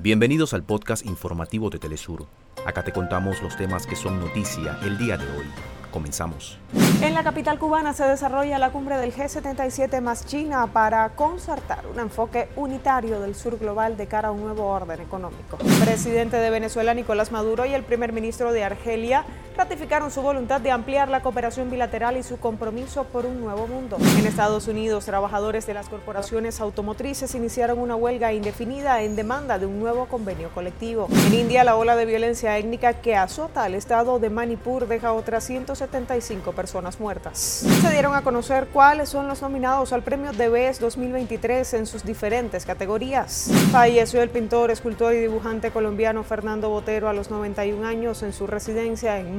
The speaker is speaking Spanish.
Bienvenidos al podcast informativo de Telesur. Acá te contamos los temas que son noticia el día de hoy. Comenzamos. En la capital cubana se desarrolla la cumbre del G77 más China para concertar un enfoque unitario del sur global de cara a un nuevo orden económico. El presidente de Venezuela, Nicolás Maduro, y el primer ministro de Argelia ratificaron su voluntad de ampliar la cooperación bilateral y su compromiso por un nuevo mundo. En Estados Unidos, trabajadores de las corporaciones automotrices iniciaron una huelga indefinida en demanda de un nuevo convenio colectivo. En India, la ola de violencia étnica que azota al estado de Manipur deja otras 175 personas muertas. Se dieron a conocer cuáles son los nominados al premio DBS 2023 en sus diferentes categorías. Falleció el pintor, escultor y dibujante colombiano Fernando Botero a los 91 años en su residencia en